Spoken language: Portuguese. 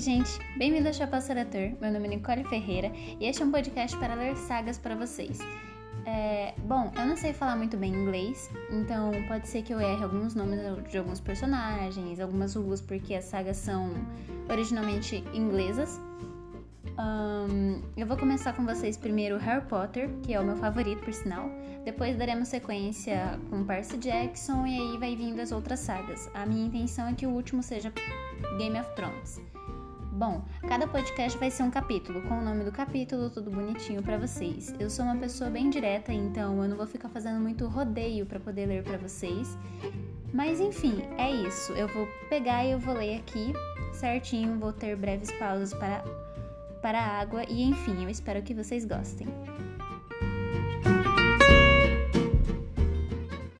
Oi, gente! Bem-vindo ao Chapéu Seletor. Meu nome é Nicole Ferreira e este é um podcast para ler sagas para vocês. É, bom, eu não sei falar muito bem inglês, então pode ser que eu erre alguns nomes de alguns personagens, algumas ruas, porque as sagas são originalmente inglesas. Um, eu vou começar com vocês primeiro Harry Potter, que é o meu favorito, por sinal. Depois daremos sequência com Percy Jackson e aí vai vindo as outras sagas. A minha intenção é que o último seja Game of Thrones. Bom, cada podcast vai ser um capítulo, com o nome do capítulo, tudo bonitinho para vocês. Eu sou uma pessoa bem direta, então eu não vou ficar fazendo muito rodeio para poder ler para vocês. Mas enfim, é isso. Eu vou pegar e eu vou ler aqui certinho, vou ter breves pausas para para a água e enfim, eu espero que vocês gostem.